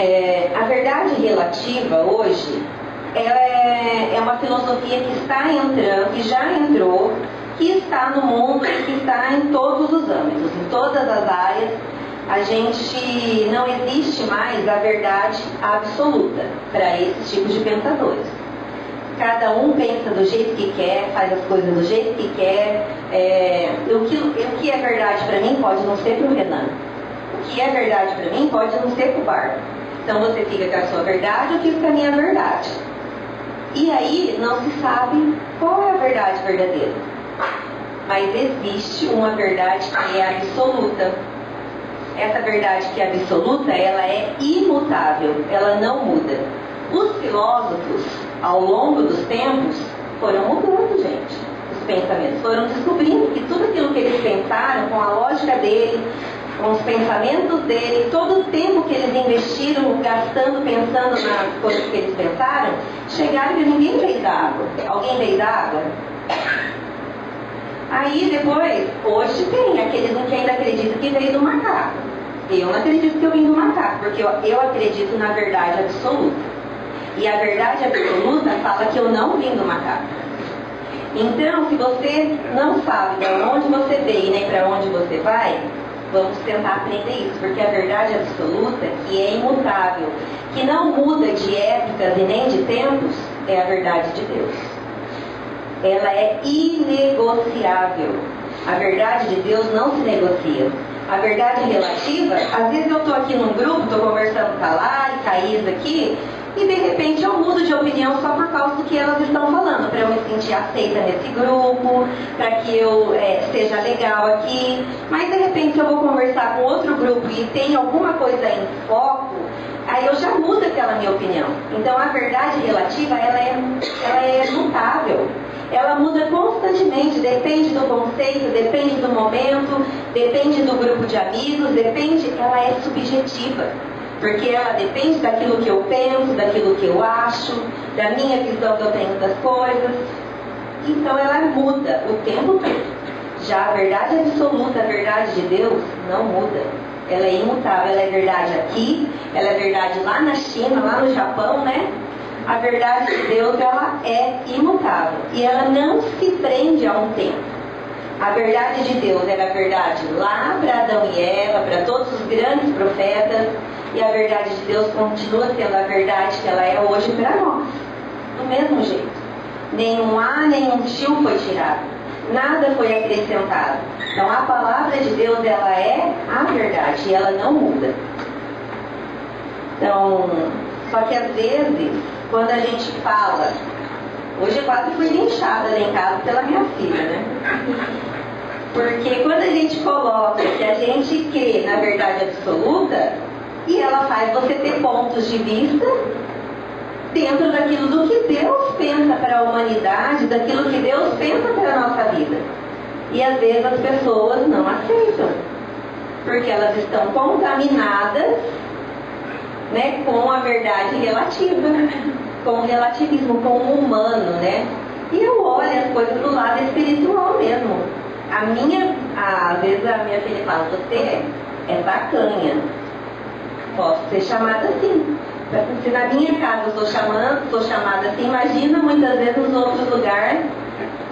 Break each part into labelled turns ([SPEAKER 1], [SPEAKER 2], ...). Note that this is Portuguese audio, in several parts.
[SPEAKER 1] É, a verdade relativa hoje é, é uma filosofia que está entrando, que já entrou, que está no mundo e que está em todos os âmbitos, em todas as áreas. A gente não existe mais a verdade absoluta para esses tipos de pensadores. Cada um pensa do jeito que quer, faz as coisas do jeito que quer. É, o, que, o que é verdade para mim pode não ser para o Renan. O que é verdade para mim pode não ser para o Bar. Então você fica com a sua verdade, eu fico com a minha verdade. E aí não se sabe qual é a verdade verdadeira. Mas existe uma verdade que é absoluta. Essa verdade que é absoluta, ela é imutável, ela não muda. Os filósofos, ao longo dos tempos, foram mudando, gente, os pensamentos. Foram descobrindo que tudo aquilo que eles pensaram, com a lógica dele, com os pensamentos dele, todo o tempo que eles investiram gastando, pensando nas coisas que eles pensaram, chegaram e ninguém veio água. Alguém veio água? Aí depois, hoje tem aqueles que ainda acreditam que veio do macaco. Eu não acredito que eu vim do macaco, porque eu, eu acredito na verdade absoluta. E a verdade absoluta fala que eu não vim do macaco. Então, se você não sabe de onde você veio nem para onde você vai, Vamos tentar aprender isso, porque a verdade absoluta, que é imutável, que não muda de épocas e nem de tempos, é a verdade de Deus. Ela é inegociável. A verdade de Deus não se negocia. A verdade relativa, às vezes eu estou aqui num grupo, estou conversando com a Lari, com a Isa aqui, e de repente eu mudo de opinião só por causa do que elas estão falando, para eu me sentir aceita nesse grupo, para que eu é, seja legal aqui. Mas de repente eu vou conversar com outro grupo e tem alguma coisa em foco, aí eu já mudo aquela minha opinião. Então a verdade relativa ela é, ela é mutável. Ela muda constantemente, depende do conceito, depende do momento, depende do grupo de amigos, depende, ela é subjetiva porque ela depende daquilo que eu penso, daquilo que eu acho, da minha visão que eu tenho das coisas. Então ela muda o tempo todo. Já a verdade absoluta, a verdade de Deus, não muda. Ela é imutável, ela é verdade aqui, ela é verdade lá na China, lá no Japão, né? A verdade de Deus, ela é imutável. E ela não se prende a um tempo. A verdade de Deus era a verdade lá para Adão e Eva, para todos os grandes profetas, e a verdade de Deus continua sendo a verdade que ela é hoje para nós. Do mesmo jeito. Nenhum A, nenhum tio foi tirado. Nada foi acrescentado. Então a palavra de Deus ela é a verdade e ela não muda. Então, só que às vezes, quando a gente fala, hoje eu quase fui linchada em casa pela minha filha, né? Porque quando a gente coloca que a gente crê na verdade absoluta, e ela faz você ter pontos de vista dentro daquilo do que Deus pensa para a humanidade, daquilo que Deus pensa para a nossa vida. E às vezes as pessoas não aceitam, porque elas estão contaminadas né, com a verdade relativa, com o relativismo, com o humano, né? E eu olho as coisas do lado espiritual mesmo. A minha, às vezes a minha filha fala, você é bacanha, posso ser chamada assim. Se na minha casa eu sou, chamando, sou chamada assim, imagina muitas vezes nos outros lugares,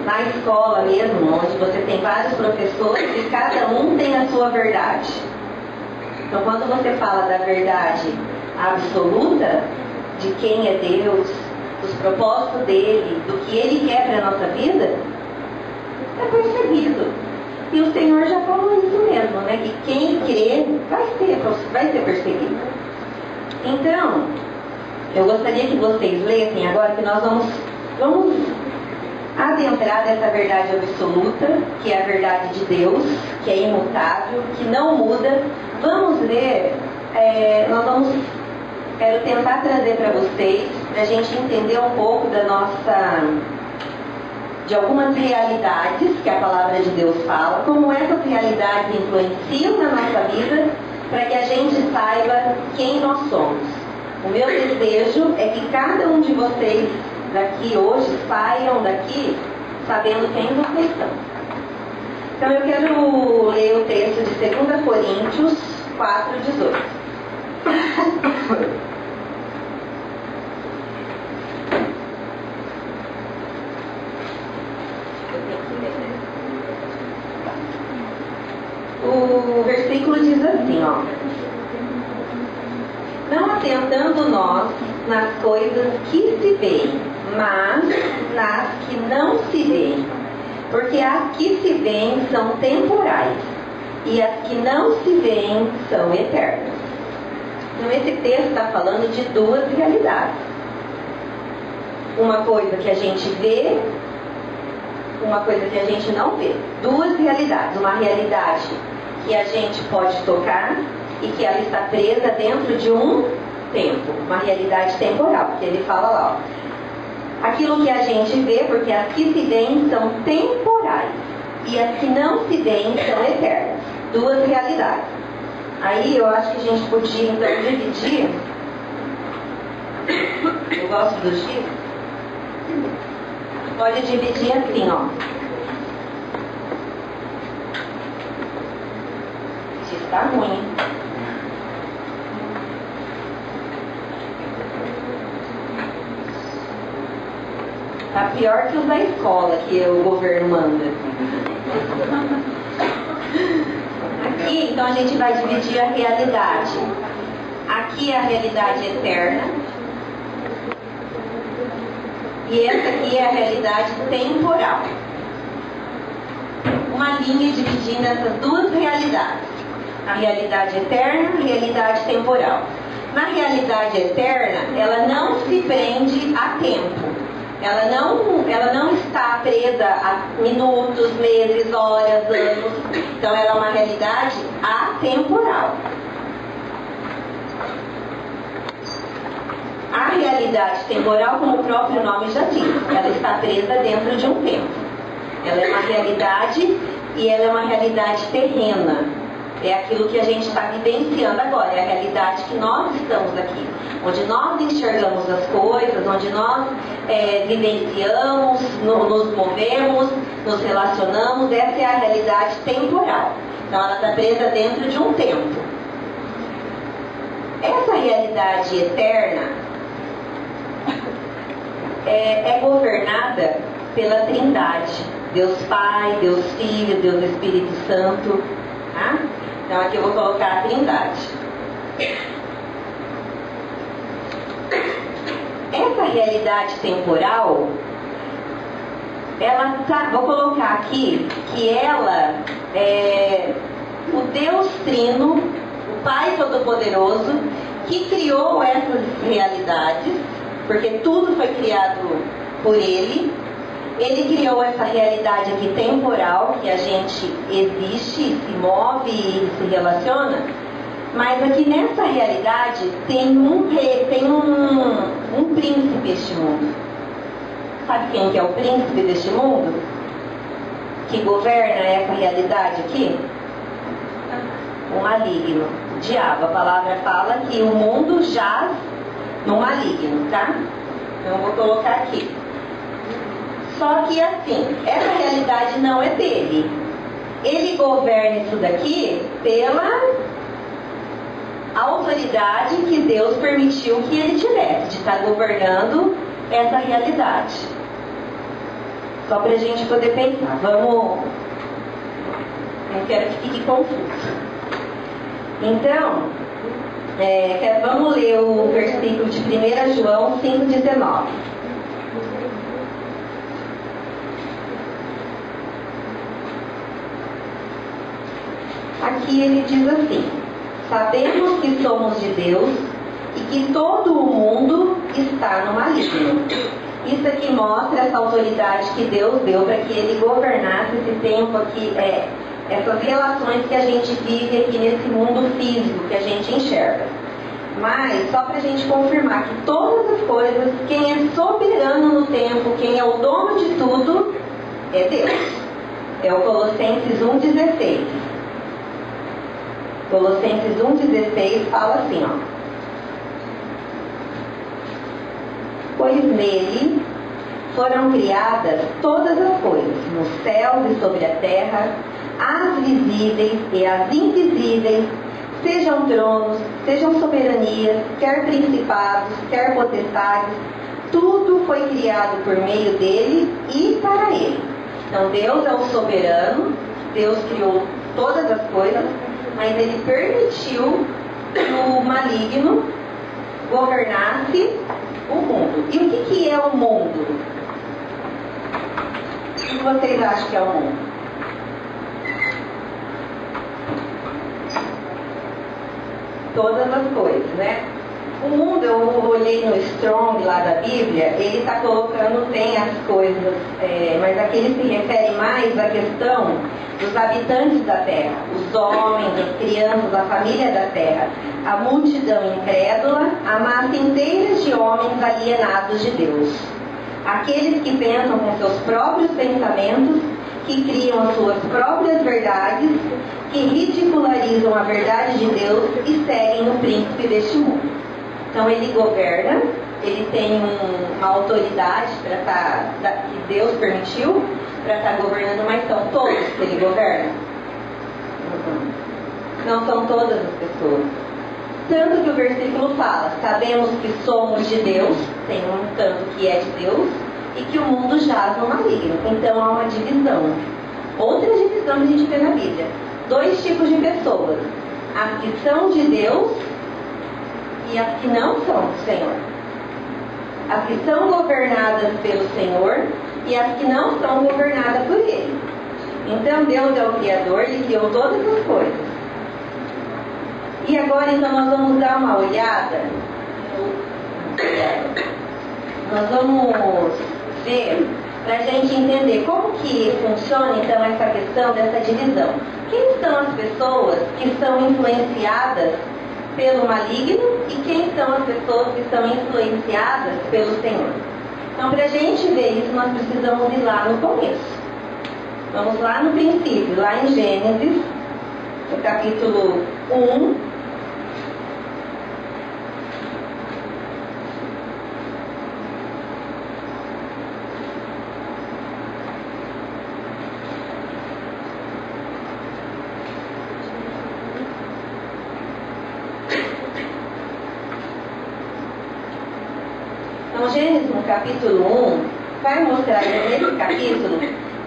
[SPEAKER 1] na escola mesmo, onde você tem vários professores e cada um tem a sua verdade. Então quando você fala da verdade absoluta, de quem é Deus, dos propósitos dele, do que ele quer para a nossa vida, é percebido. E o Senhor já falou isso mesmo, né? Que quem crê vai ser, vai ser perseguido. Então, eu gostaria que vocês lessem agora que nós vamos, vamos adentrar nessa verdade absoluta, que é a verdade de Deus, que é imutável, que não muda. Vamos ler, é, nós vamos, quero tentar trazer para vocês, para a gente entender um pouco da nossa de algumas realidades que a palavra de Deus fala, como essas realidades influenciam na nossa vida, para que a gente saiba quem nós somos. O meu desejo é que cada um de vocês daqui hoje saiam daqui sabendo quem vocês são. Então eu quero ler o texto de 2 Coríntios 4, 18. versículo diz assim, ó. Não atentando nós nas coisas que se veem, mas nas que não se veem. Porque as que se veem são temporais e as que não se veem são eternas. Então esse texto está falando de duas realidades. Uma coisa que a gente vê, uma coisa que a gente não vê. Duas realidades. Uma realidade que a gente pode tocar e que ela está presa dentro de um tempo, uma realidade temporal, porque ele fala lá, ó, aquilo que a gente vê, porque as que se veem são temporais e as que não se veem são eternas, duas realidades. Aí eu acho que a gente podia então dividir. Eu gosto do X. Pode dividir assim, ó. Tá ruim. Tá pior que os da escola que o governo manda. Aqui, então, a gente vai dividir a realidade. Aqui é a realidade eterna. E essa aqui é a realidade temporal. Uma linha dividindo essas duas realidades. A realidade eterna a realidade temporal. Na realidade eterna, ela não se prende a tempo ela não, ela não está presa a minutos, meses, horas, anos. Então ela é uma realidade atemporal. A realidade temporal, como o próprio nome já diz, ela está presa dentro de um tempo. Ela é uma realidade e ela é uma realidade terrena. É aquilo que a gente está vivenciando agora, é a realidade que nós estamos aqui onde nós enxergamos as coisas, onde nós é, vivenciamos, no, nos movemos, nos relacionamos, essa é a realidade temporal. Então ela está presa dentro de um tempo. Essa realidade eterna é, é governada pela Trindade. Deus Pai, Deus Filho, Deus Espírito Santo. Tá? Então aqui eu vou colocar a Trindade. Essa realidade temporal, ela tá, vou colocar aqui que ela é o Deus Trino, o Pai Todo-Poderoso, que criou essas realidades, porque tudo foi criado por Ele. Ele criou essa realidade aqui temporal, que a gente existe, se move e se relaciona, mas aqui nessa realidade tem um rei, tem um, um príncipe deste mundo. Sabe quem que é o príncipe deste mundo? Que governa essa realidade aqui? O maligno. O diabo. A palavra fala que o mundo jaz no maligno, tá? Então eu vou colocar aqui. Só que assim, essa realidade não é dele. Ele governa isso daqui pela autoridade que Deus permitiu que ele tivesse, de estar governando essa realidade. Só para a gente poder pensar. Vamos. Não quero que fique confuso. Então, é, vamos ler o versículo de 1 João 5,19. Aqui ele diz assim: Sabemos que somos de Deus e que todo o mundo está no maligno. Isso aqui mostra essa autoridade que Deus deu para que ele governasse esse tempo aqui, é, essas relações que a gente vive aqui nesse mundo físico que a gente enxerga. Mas, só para a gente confirmar que todas as coisas, quem é soberano no tempo, quem é o dono de tudo, é Deus. É o Colossenses 1,16. Colossenses 1,16 fala assim, ó. Pois nele foram criadas todas as coisas, nos céus e sobre a terra, as visíveis e as invisíveis, sejam tronos, sejam soberanias, quer principados, quer potestades, tudo foi criado por meio dele e para ele. Então Deus é o soberano, Deus criou todas as coisas, mas ele permitiu que o maligno governasse o mundo. E o que, que é o mundo? O que vocês acham que é o mundo? Todas as coisas, né? O mundo, eu olhei no Strong lá da Bíblia, ele está colocando, tem as coisas, é, mas aqui ele se refere mais à questão dos habitantes da terra, os homens, as crianças, a família da terra, a multidão incrédula, a massa inteira de homens alienados de Deus. Aqueles que pensam com seus próprios pensamentos, que criam as suas próprias verdades, que ridicularizam a verdade de Deus e seguem o príncipe deste mundo. Então ele governa, ele tem um, uma autoridade para estar, tá, que Deus permitiu para estar tá governando, mas são todos que ele governa? Não são todas as pessoas. Tanto que o versículo fala, sabemos que somos de Deus, tem um tanto que é de Deus, e que o mundo jaz no maligno. Então há uma divisão. Outra divisão que a gente vê na Bíblia. Dois tipos de pessoas. As que são de Deus e as que não são do Senhor. As que são governadas pelo Senhor e as que não são governadas por Ele. Então Deus é o Criador, Ele criou todas as coisas. E agora então nós vamos dar uma olhada. Nós vamos ver para a gente entender como que funciona então essa questão dessa divisão. Quem são as pessoas que são influenciadas pelo maligno e quem são as pessoas que são influenciadas pelo Senhor. Então, para a gente ver isso, nós precisamos ir lá no começo. Vamos lá no princípio, lá em Gênesis, no capítulo 1, capítulo 1 vai mostrar nesse capítulo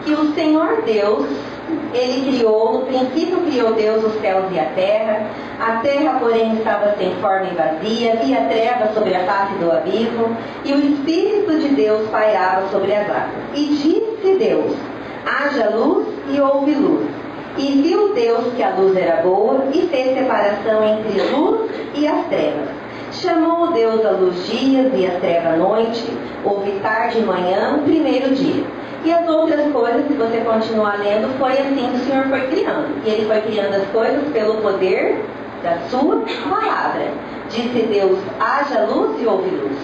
[SPEAKER 1] que o Senhor Deus, ele criou, no princípio criou Deus os céus e a terra, a terra, porém, estava sem forma e vazia, havia trevas sobre a face do abismo, e o Espírito de Deus pairava sobre as águas. E disse Deus: haja luz e houve luz. E viu Deus que a luz era boa, e fez separação entre luz e as trevas. Chamou Deus a luz dias e a treva noite, houve tarde e manhã, o primeiro dia. E as outras coisas, se você continuar lendo, foi assim que o Senhor foi criando. E ele foi criando as coisas pelo poder da sua palavra. Disse Deus, haja luz e houve luz.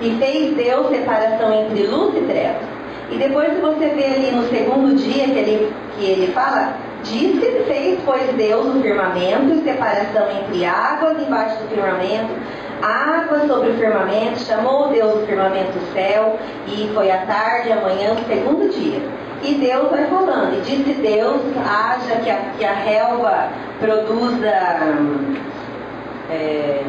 [SPEAKER 1] E fez Deus separação entre luz e trevas. E depois se você vê ali no segundo dia que ele, que ele fala, disse, fez, pois Deus o firmamento separação entre águas embaixo do firmamento, água sobre o firmamento, chamou Deus o firmamento o céu, e foi a tarde, amanhã, o segundo dia. E Deus vai falando, e disse Deus, haja que a, que a relva produza. É,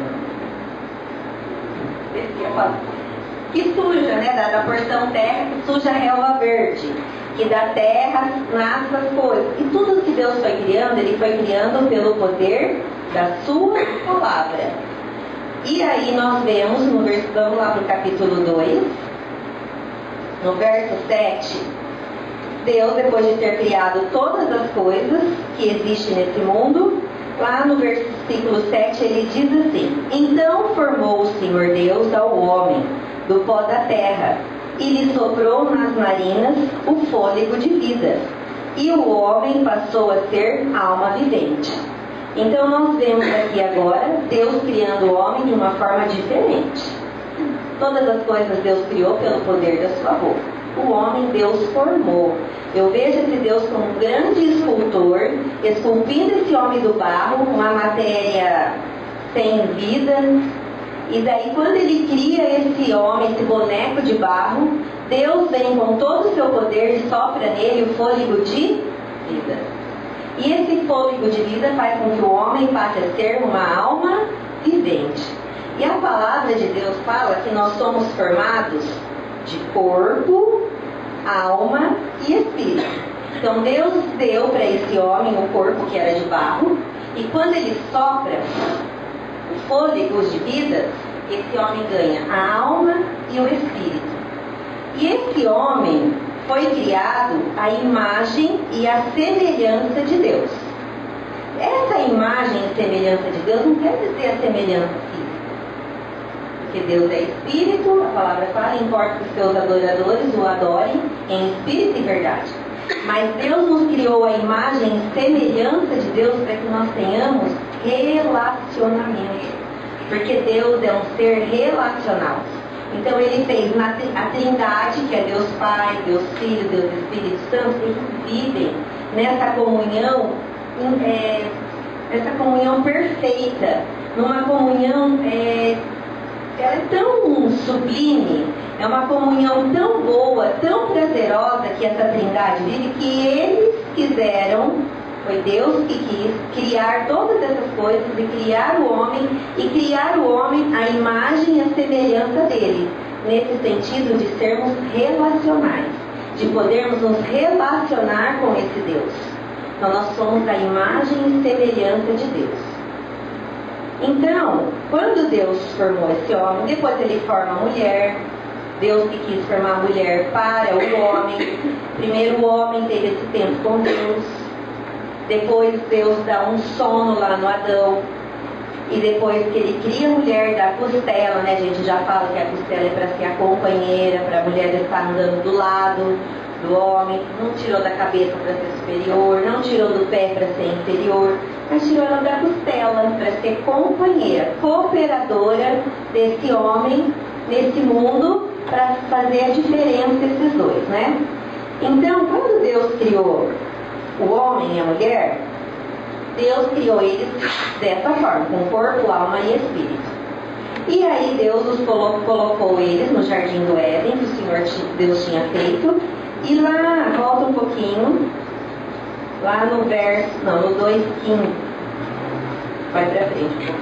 [SPEAKER 1] que suja, né? Da, da porção terra, que suja a relva verde. Que da terra nasce as coisas. E tudo que Deus foi criando, Ele foi criando pelo poder da sua palavra. E aí nós vemos no vamos lá para o capítulo 2, no verso 7, Deus, depois de ter criado todas as coisas que existem nesse mundo, lá no versículo 7 ele diz assim: Então formou o Senhor Deus ao homem do pó da terra e lhe soprou nas narinas o fôlego de vida, e o homem passou a ser alma vivente. Então nós vemos aqui agora Deus criando o homem de uma forma diferente. Todas as coisas Deus criou pelo poder da sua boca. O homem Deus formou. Eu vejo esse Deus como um grande escultor, esculpindo esse homem do barro, uma matéria sem vida. E daí quando ele cria esse homem, esse boneco de barro, Deus vem com todo o seu poder e sopra nele o fôlego de vida. E esse fôlego de vida faz com que o homem passe a ser uma alma vivente. E a palavra de Deus fala que nós somos formados de corpo, alma e espírito. Então Deus deu para esse homem um corpo que era de barro E quando ele sopra o fôlego de vida, esse homem ganha a alma e o espírito. E esse homem foi criado à imagem e à semelhança de Deus. Essa imagem e semelhança de Deus não quer dizer a semelhança física. Porque Deus é espírito, a palavra fala, importa que seus adoradores o adorem em espírito e verdade. Mas Deus nos criou a imagem e semelhança de Deus para que nós tenhamos relacionamento. Porque Deus é um ser relacional. Então ele fez a trindade, que é Deus Pai, Deus Filho, Deus Espírito Santo, eles vivem nessa comunhão, é, essa comunhão perfeita, numa comunhão, é, ela é tão sublime, é uma comunhão tão boa, tão prazerosa que essa trindade vive, que eles quiseram foi Deus que quis criar todas essas coisas e criar o homem e criar o homem à imagem e à semelhança dele, nesse sentido de sermos relacionais, de podermos nos relacionar com esse Deus. Então nós somos a imagem e semelhança de Deus. Então, quando Deus formou esse homem, depois ele forma a mulher, Deus que quis formar a mulher para o homem. Primeiro o homem teve esse tempo com Deus, depois Deus dá um sono lá no Adão. E depois que ele cria a mulher da costela, né? A gente já fala que a costela é para ser a companheira, para a mulher estar andando do lado do homem. Não tirou da cabeça para ser superior, não tirou do pé para ser inferior, mas tirou ela da costela para ser companheira, cooperadora desse homem nesse mundo para fazer a diferença esses dois, né? Então, quando Deus criou o homem e a mulher, Deus criou eles dessa forma, com corpo, alma e espírito. E aí Deus os colocou, colocou eles no jardim do Éden, que o Senhor Deus tinha feito. E lá, volta um pouquinho, lá no verso, não, no 2,15. Vai pra frente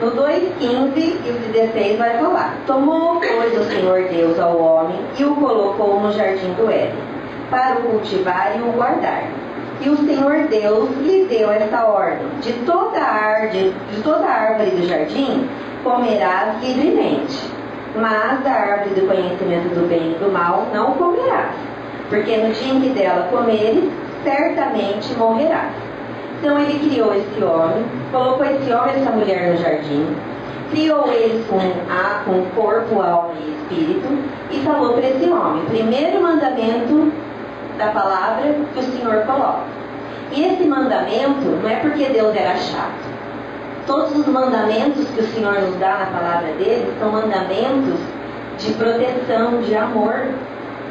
[SPEAKER 1] No 2,15 e o 16 vai falar: Tomou, pois, o Senhor Deus ao homem e o colocou no jardim do Éden para o cultivar e o guardar. E o Senhor Deus lhe deu esta ordem: de toda, árvore, de toda árvore do jardim comerás livremente, mas da árvore do conhecimento do bem e do mal não comerás, porque no dia em que dela comeres, certamente morrerás. Então ele criou esse homem, colocou esse homem e essa mulher no jardim, criou eles com, a, com corpo, alma e espírito, e falou para esse homem: primeiro mandamento da palavra que o Senhor coloca. E esse mandamento não é porque Deus era chato. Todos os mandamentos que o Senhor nos dá na palavra dele são mandamentos de proteção, de amor.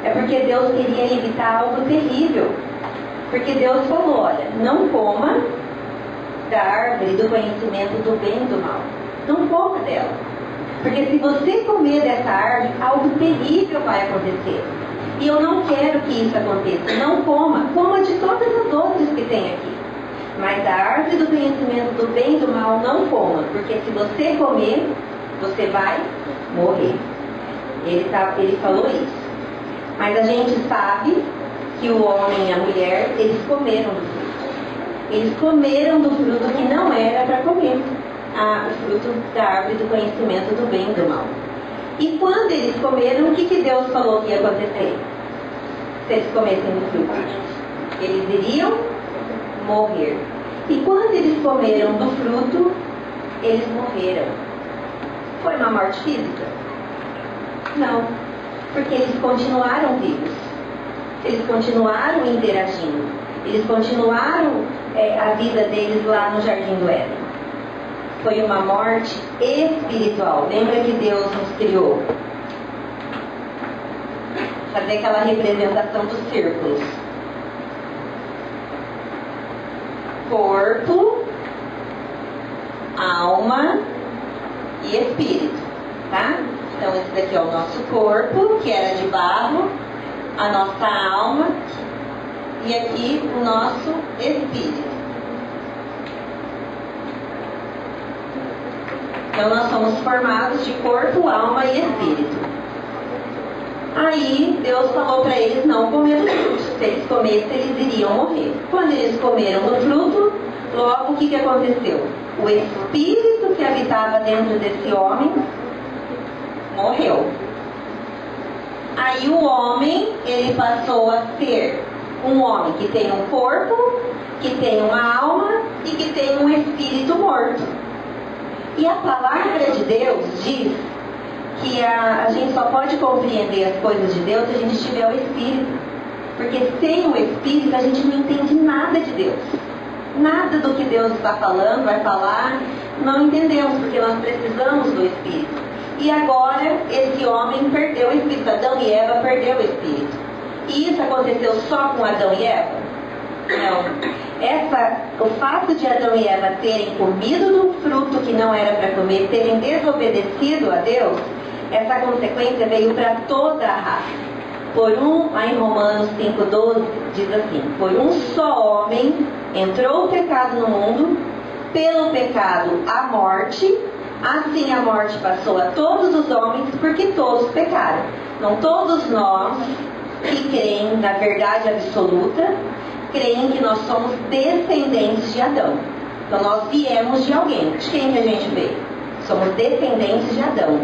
[SPEAKER 1] É porque Deus queria evitar algo terrível. Porque Deus falou: olha, não coma da árvore do conhecimento do bem e do mal. Não coma dela. Porque se você comer dessa árvore, algo terrível vai acontecer. E eu não quero que isso aconteça. Não coma, coma de todas as outras que tem aqui. Mas a árvore do conhecimento do bem e do mal não coma, porque se você comer, você vai morrer. Ele, tá, ele falou isso. Mas a gente sabe que o homem e a mulher, eles comeram do fruto. Eles comeram do fruto que não era para comer. Ah, o fruto da árvore do conhecimento do bem e do mal. E quando eles comeram, o que, que Deus falou que ia acontecer? Se eles comessem do fruto, eles iriam morrer. E quando eles comeram do fruto, eles morreram. Foi uma morte física? Não, porque eles continuaram vivos. Eles continuaram interagindo. Eles continuaram é, a vida deles lá no Jardim do Éden foi uma morte espiritual. Lembra que Deus nos criou? Fazer aquela representação dos círculos. Corpo, alma e espírito, tá? Então esse daqui é o nosso corpo, que era de barro, a nossa alma e aqui o nosso espírito. Então nós somos formados de corpo, alma e espírito. Aí Deus falou para eles não comer do fruto. Se eles comessem, eles iriam morrer. Quando eles comeram do fruto, Logo, o que, que aconteceu? O espírito que habitava dentro desse homem morreu. Aí o homem, ele passou a ser um homem que tem um corpo, que tem uma alma e que tem um espírito morto. E a palavra de Deus diz que a, a gente só pode compreender as coisas de Deus se a gente tiver o espírito. Porque sem o espírito a gente não entende nada de Deus. Nada do que Deus está falando, vai falar, não entendemos, porque nós precisamos do espírito. E agora esse homem perdeu o espírito. Adão e Eva perdeu o espírito. E isso aconteceu só com Adão e Eva? Não. Essa, o fato de Adão e Eva terem comido do fruto que não era para comer, terem desobedecido a Deus, essa consequência veio para toda a raça. Por um, lá em Romanos 5,12, diz assim: Por um só homem entrou o pecado no mundo, pelo pecado a morte, Assim a morte passou a todos os homens, porque todos pecaram. Não todos nós que creem na verdade absoluta, creem que nós somos descendentes de Adão. Então nós viemos de alguém. De quem que a gente veio? Somos descendentes de Adão.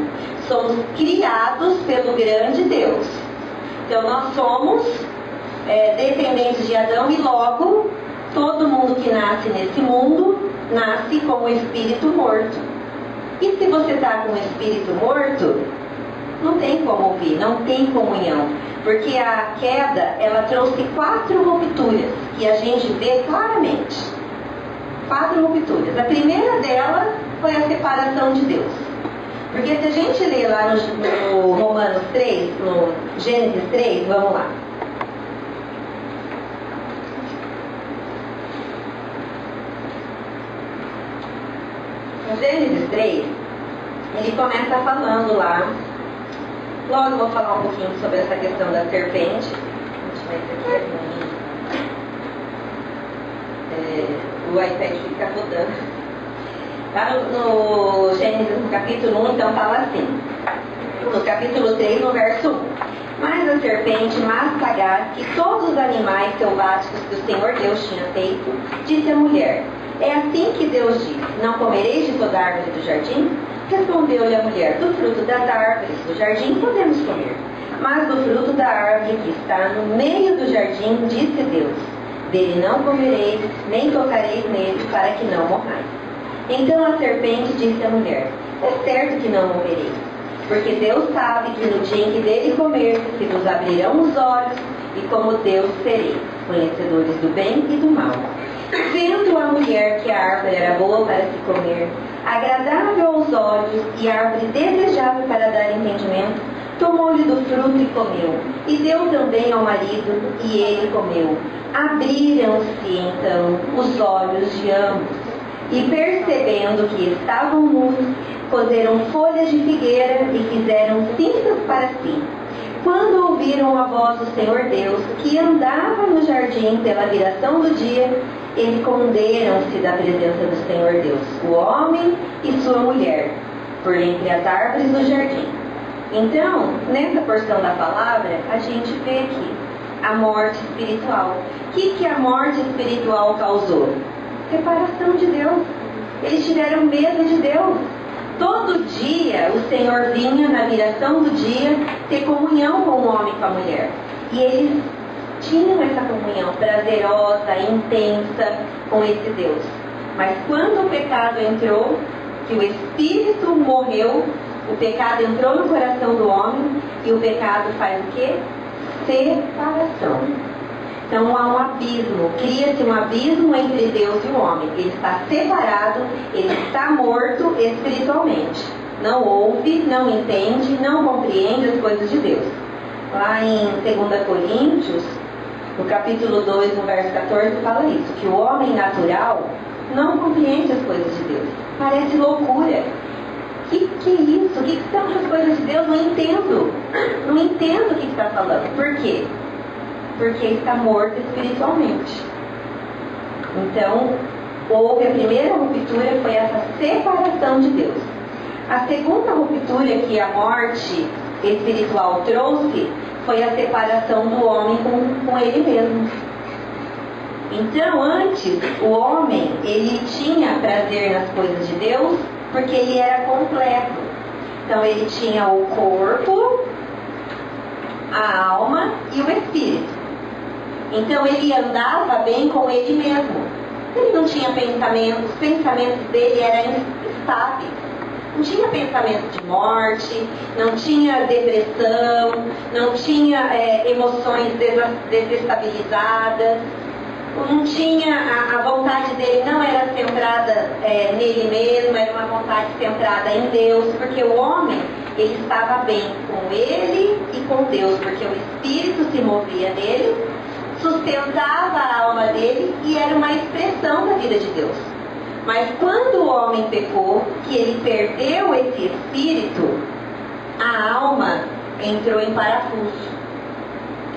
[SPEAKER 1] Somos criados pelo grande Deus. Então nós somos é, descendentes de Adão e logo todo mundo que nasce nesse mundo nasce com o espírito morto. E se você está com o espírito morto, não tem como ouvir, não tem comunhão. Porque a queda, ela trouxe quatro rupturas que a gente vê claramente. Quatro rupturas. A primeira delas foi a separação de Deus. Porque se a gente ler lá no, no Romanos 3, no Gênesis 3, vamos lá. No Gênesis 3, ele começa falando lá. Logo vou falar um pouquinho sobre essa questão da serpente. Deixa eu ver aqui. É, o iPad fica rodando. Lá no, no Gênesis, no capítulo 1, então fala assim. No capítulo 3, no verso 1. Mas a serpente mais sagaz que todos os animais selváticos que o Senhor Deus tinha feito, disse à mulher: é assim que Deus diz: Não comereis de toda árvore do jardim? Respondeu-lhe a mulher: Do fruto das árvores do jardim podemos comer. Mas do fruto da árvore que está no meio do jardim, disse Deus: Dele não comereis, nem tocareis nele, para que não morrais. Então a serpente disse à mulher: É certo que não morrereis, porque Deus sabe que no dia em que dele comer, se vos abrirão os olhos, e como Deus sereis, conhecedores do bem e do mal. Vendo a mulher que a árvore era boa para se comer, agradável aos olhos e árvore desejável para dar entendimento, tomou-lhe do fruto e comeu, e deu também ao marido, e ele comeu. Abriram-se então os olhos de ambos, e percebendo que estavam nus, cozeram folhas de figueira e fizeram cintas para si. Quando ouviram a voz do Senhor Deus, que andava no jardim pela viração do dia, esconderam-se da presença do Senhor Deus, o homem e sua mulher, por entre as árvores do jardim. Então, nessa porção da palavra, a gente vê aqui a morte espiritual. O que, que a morte espiritual causou? Separação de Deus. Eles tiveram medo de Deus. Todo dia o Senhor vinha na viração do dia ter comunhão com o homem e com a mulher. E eles tinham essa comunhão prazerosa, intensa com esse Deus. Mas quando o pecado entrou, que o Espírito morreu, o pecado entrou no coração do homem e o pecado faz o quê? Separação. Então há um abismo, cria-se um abismo entre Deus e o homem. Ele está separado, ele está morto espiritualmente. Não ouve, não entende, não compreende as coisas de Deus. Lá em 2 Coríntios, no capítulo 2, no verso 14, fala isso, que o homem natural não compreende as coisas de Deus. Parece loucura. Que que é isso? O que, que são as coisas de Deus? Não entendo. Não entendo o que está falando. Por quê? Porque está morto espiritualmente. Então, houve a primeira ruptura, foi essa separação de Deus. A segunda ruptura que a morte espiritual trouxe foi a separação do homem com, com ele mesmo. Então, antes, o homem, ele tinha prazer nas coisas de Deus porque ele era completo. Então, ele tinha o corpo, a alma e o espírito. Então, ele andava bem com ele mesmo. Ele não tinha pensamentos, os pensamentos dele eram estáveis. Não tinha pensamento de morte, não tinha depressão, não tinha é, emoções desestabilizadas não tinha, a, a, vontade dele não era centrada é, nele mesmo, era uma vontade centrada em Deus, porque o homem, ele estava bem com ele e com Deus, porque o Espírito se movia nele, sustentava a alma dele e era uma expressão da vida de Deus. Mas quando o homem pecou, que ele perdeu esse Espírito, a alma entrou em parafuso.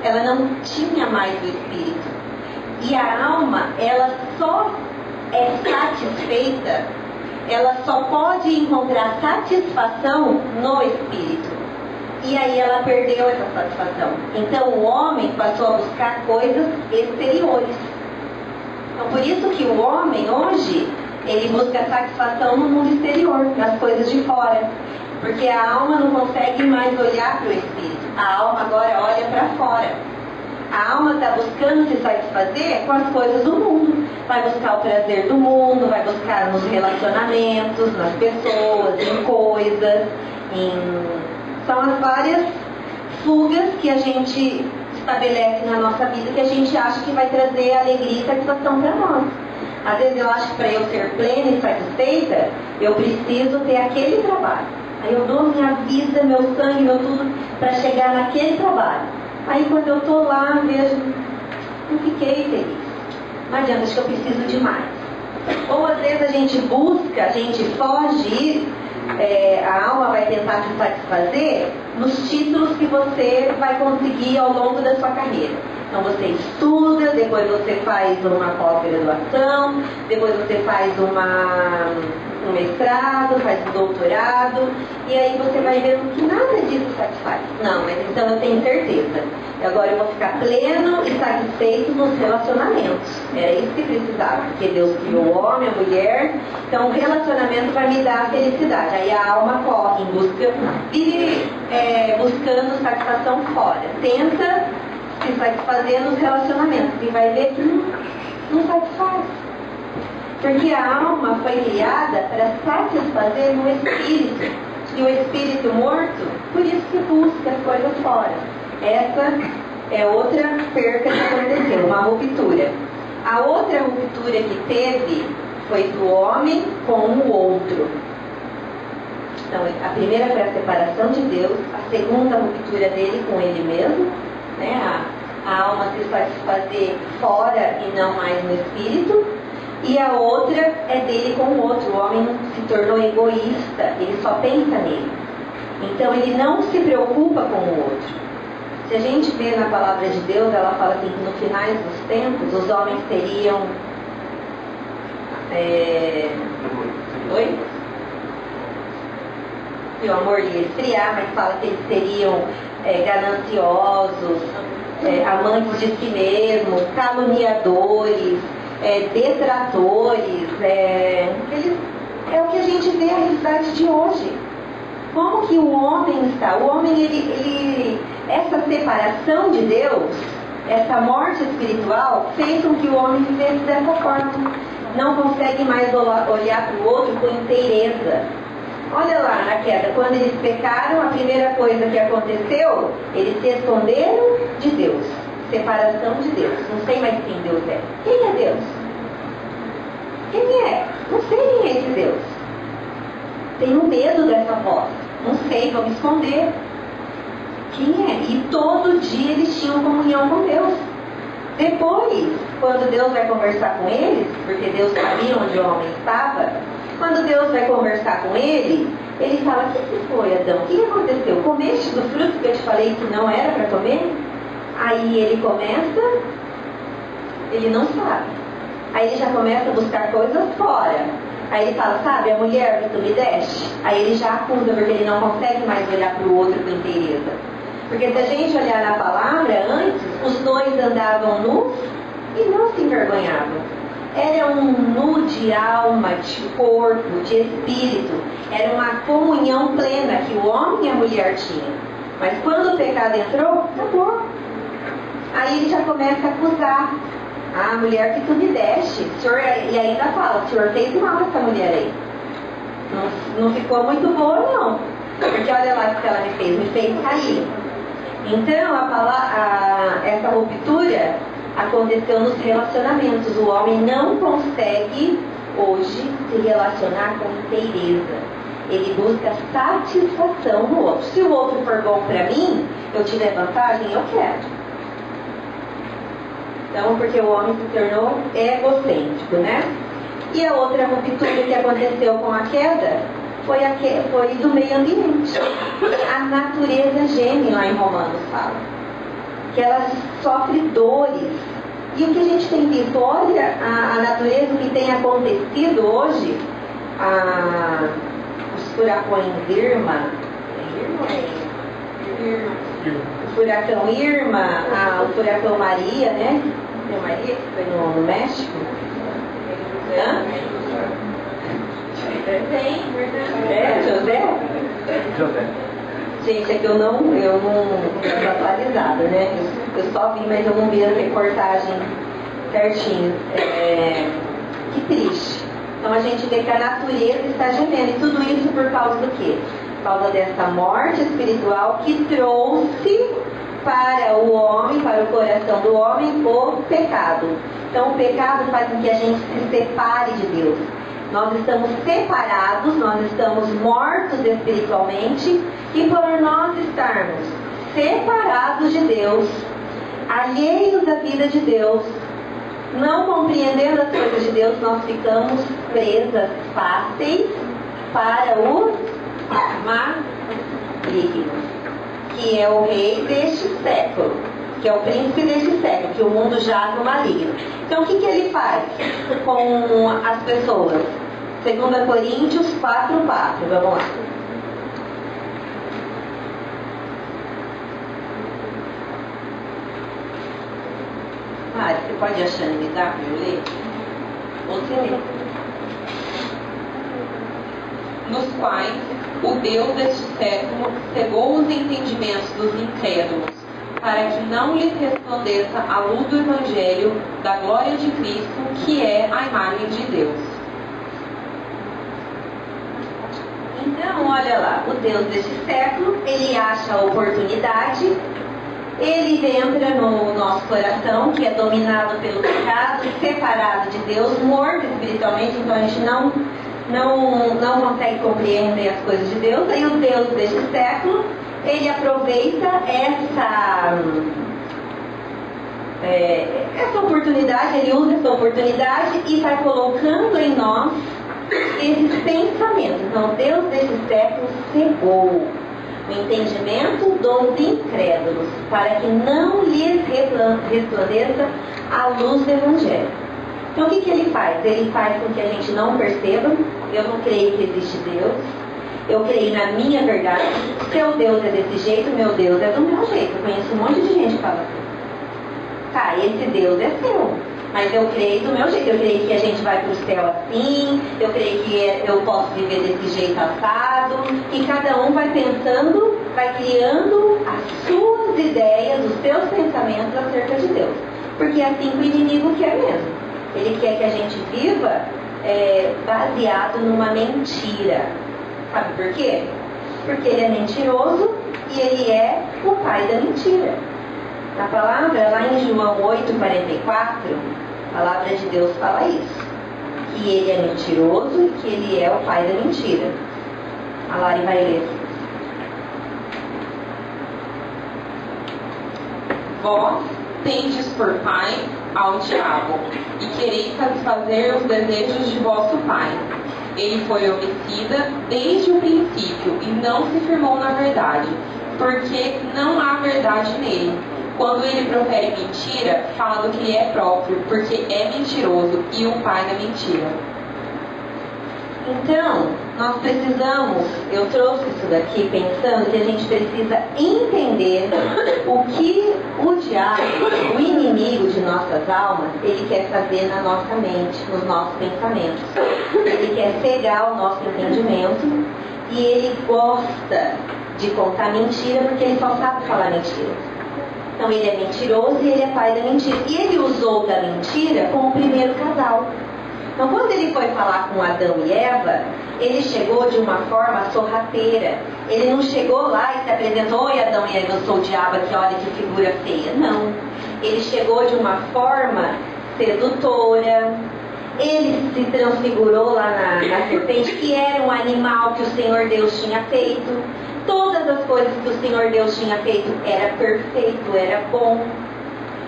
[SPEAKER 1] Ela não tinha mais o Espírito e a alma, ela só é satisfeita, ela só pode encontrar satisfação no espírito. E aí ela perdeu essa satisfação. Então o homem passou a buscar coisas exteriores. Então por isso que o homem hoje, ele busca satisfação no mundo exterior, nas coisas de fora. Porque a alma não consegue mais olhar para o espírito. A alma agora olha para fora. A alma está buscando se satisfazer com as coisas do mundo. Vai buscar o prazer do mundo, vai buscar nos relacionamentos, nas pessoas, em coisas, em... são as várias fugas que a gente estabelece na nossa vida que a gente acha que vai trazer alegria e satisfação para nós. Às vezes eu acho que para eu ser plena e satisfeita, eu preciso ter aquele trabalho. Aí eu dou minha vida, meu sangue, meu tudo para chegar naquele trabalho. Aí quando eu estou lá, vejo, não fiquei feliz. Não adianta, acho que eu preciso de mais. Ou às vezes a gente busca, a gente foge, é, a alma vai tentar se satisfazer nos títulos que você vai conseguir ao longo da sua carreira. Então você estuda, depois você faz uma pós-graduação, depois você faz uma um mestrado, faz um doutorado, e aí você vai vendo que nada disso satisfaz. Não, mas então eu tenho certeza. Agora eu vou ficar pleno e satisfeito nos relacionamentos. Era isso que precisava, porque Deus criou o homem, a mulher, então o relacionamento vai me dar felicidade. Aí a alma corre em busca, vive é, buscando satisfação fora. Tenta se satisfazer nos relacionamentos e vai ver que não, não satisfaz. Porque a alma foi criada para satisfazer o espírito. E o espírito morto, por isso que busca as coisas fora. Essa é outra perca que aconteceu, uma ruptura. A outra ruptura que teve foi do homem com o outro. Então, a primeira foi a separação de Deus, a segunda a ruptura dele com ele mesmo, né? a, a alma se satisfazer fora e não mais no espírito, e a outra é dele com o outro. O homem se tornou egoísta, ele só pensa nele. Então ele não se preocupa com o outro. Se a gente vê na palavra de Deus, ela fala assim que no finais dos tempos os homens teriam. É... Oi? O amor ia esfriar, mas fala que eles seriam é, gananciosos, é, amantes de si mesmos, caluniadores, é, detratores, é, é o que a gente vê a realidade de hoje. Como que o homem está? O homem, ele, ele, essa separação de Deus, essa morte espiritual, fez com que o homem vivesse dessa forma. Não consegue mais olhar para o outro com inteireza. Olha lá na queda, quando eles pecaram, a primeira coisa que aconteceu, eles se esconderam de Deus separação de Deus. Não sei mais quem Deus é. Quem é Deus? Quem é? Não sei quem é esse Deus. Tenho medo dessa voz. Não sei, vou me esconder. Quem é? E todo dia eles tinham comunhão com Deus. Depois, quando Deus vai conversar com eles, porque Deus sabia onde o homem estava, quando Deus vai conversar com ele, ele fala: O que, que foi, Adão? O que aconteceu? Comeste do fruto que eu te falei que não era para comer? Aí ele começa, ele não sabe. Aí ele já começa a buscar coisas fora. Aí ele fala, sabe, a mulher que tu me deste? Aí ele já acusa, porque ele não consegue mais olhar para o outro com inteireza. Porque se a gente olhar na palavra, antes, os dois andavam nus e não se envergonhavam. Era um nu de alma, de corpo, de espírito. Era uma comunhão plena que o homem e a mulher tinham. Mas quando o pecado entrou, acabou. Aí ele já começa a acusar. A mulher que tu me deste. Senhor, e ainda fala, o senhor fez mal essa mulher aí. Não, não ficou muito boa, não. Porque olha lá o que ela me fez, me fez cair. Então, a, a, essa ruptura aconteceu nos relacionamentos. O homem não consegue hoje se relacionar com inteireza. Ele busca satisfação no outro. Se o outro for bom para mim, eu tiver vantagem, eu quero. Então, porque o homem se tornou egocêntrico, né? E a outra ruptura que aconteceu com a queda foi, a que, foi do meio ambiente. A natureza geme lá em Romanos fala. Que ela sofre dores. E o que a gente tem visto, olha a, a natureza que tem acontecido hoje, a, os furacões Irma, Irma Irma. O furacão Irma, a, o furacão Maria, né? Tem Maria que foi no, no México. Hã? Tem, É, José? José. Gente, é que eu não, eu não estou atualizada, né? Eu só vi, mas eu não vi a reportagem certinho. É, que triste. Então a gente vê que a natureza está gemendo. E tudo isso por causa do quê? Por causa dessa morte espiritual que trouxe para o homem, para o coração do homem, o pecado. Então o pecado faz com que a gente se separe de Deus. Nós estamos separados, nós estamos mortos espiritualmente e por nós estarmos separados de Deus, alheios da vida de Deus, não compreendendo as coisas de Deus, nós ficamos presas fáceis para o maligno, que é o rei deste século, que é o príncipe deste século, que o mundo jaz no maligno. Então, o que, que ele faz com as pessoas? 2 Coríntios 4, 4. Vamos lá. Ah, você pode achar me dar para eu ler? Você
[SPEAKER 2] Nos quais o Deus deste século cegou os entendimentos dos incrédulos para que não lhes resplandeça a luz do Evangelho da glória de Cristo, que é a imagem de Deus.
[SPEAKER 1] Então, olha lá, o Deus deste século, ele acha a oportunidade, ele entra no nosso coração, que é dominado pelo pecado, separado de Deus, morto espiritualmente, então a gente não, não, não consegue compreender as coisas de Deus. Aí o Deus deste século ele aproveita essa, é, essa oportunidade, ele usa essa oportunidade e vai colocando em nós esses pensamentos. Então, Deus desse século cegou o entendimento dos incrédulos, para que não lhes resplandeça a luz do Evangelho. Então, o que, que ele faz? Ele faz com que a gente não perceba, eu não creio que existe Deus, eu creio na minha verdade. Seu Deus é desse jeito, meu Deus é do meu jeito. Eu conheço um monte de gente que fala assim. Tá, esse Deus é seu. Mas eu creio do meu jeito. Eu creio que a gente vai para o céu assim. Eu creio que eu posso viver desse jeito assado. E cada um vai pensando, vai criando as suas ideias, os seus pensamentos acerca de Deus. Porque é assim que o inimigo quer mesmo. Ele quer que a gente viva é, baseado numa mentira Sabe por quê? Porque ele é mentiroso e ele é o pai da mentira. A palavra, lá em João 8,44, a palavra de Deus fala isso. Que ele é mentiroso e que ele é o pai da mentira. A Lari vai ler.
[SPEAKER 2] Vós tendes por pai ao diabo e quereis satisfazer os desejos de vosso pai. Ele foi homicida desde o princípio e não se firmou na verdade, porque não há verdade nele. Quando ele profere mentira, fala do que lhe é próprio, porque é mentiroso e o pai da mentira.
[SPEAKER 1] Então, nós precisamos, eu trouxe isso daqui pensando que a gente precisa entender o que o diabo, o inimigo de nossas almas, ele quer fazer na nossa mente, nos nossos pensamentos. Ele quer cegar o nosso entendimento e ele gosta de contar mentira porque ele só sabe falar mentira. Então ele é mentiroso e ele é pai da mentira. E ele usou da mentira como o primeiro casal. Então, quando ele foi falar com Adão e Eva, ele chegou de uma forma sorrateira. Ele não chegou lá e se apresentou, oi Adão e Eva, eu sou o diabo aqui, olha que figura feia. Não. Ele chegou de uma forma sedutora. Ele se transfigurou lá na, na serpente, que era um animal que o Senhor Deus tinha feito. Todas as coisas que o Senhor Deus tinha feito era perfeito, era bom.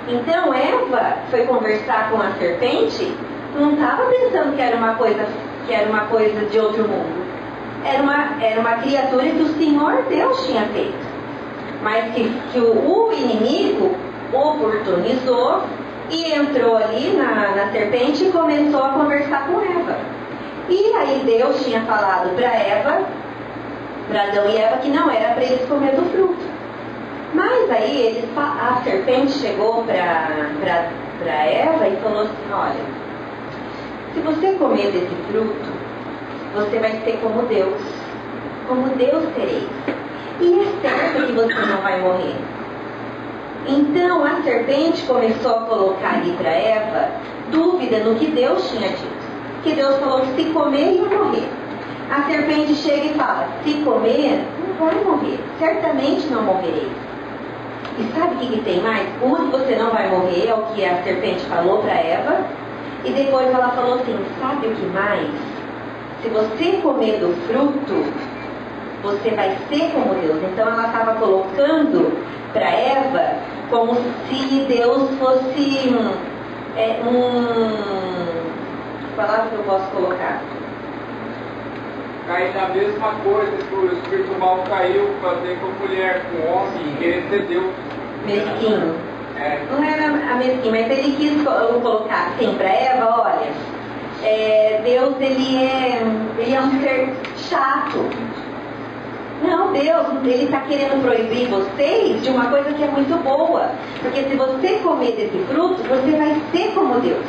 [SPEAKER 1] Então Eva foi conversar com a serpente não estava pensando que era uma coisa que era uma coisa de outro mundo. Era uma, era uma criatura que o Senhor Deus tinha feito. Mas que, que o, o inimigo oportunizou e entrou ali na, na serpente e começou a conversar com Eva. E aí Deus tinha falado para Eva, para Adão e Eva, que não era para eles comer do fruto. Mas aí eles, a serpente chegou para Eva e falou assim, olha, se você comer desse fruto, você vai ser como Deus. Como Deus tereis. E é certo que você não vai morrer. Então a serpente começou a colocar ali para Eva dúvida no que Deus tinha dito. Que Deus falou que se comer ia morrer. A serpente chega e fala: se comer, não vai morrer. Certamente não morrerei. E sabe o que, que tem mais? Uma você não vai morrer, é o que a serpente falou para Eva. E depois ela falou assim: sabe o que mais? Se você comer do fruto, você vai ser como Deus. Então ela estava colocando para Eva como se Deus fosse é, um. Que palavra que eu posso colocar?
[SPEAKER 3] Cai na mesma coisa que o espírito mal caiu fazer com a mulher, com o homem, e querer ser Deus.
[SPEAKER 1] Mesquinho. Não era a mesquinha, mas ele quis colocar assim para Eva, olha, é, Deus ele é, ele é um ser chato. Não, Deus, ele está querendo proibir vocês de uma coisa que é muito boa. Porque se você comer desse fruto, você vai ser como Deus.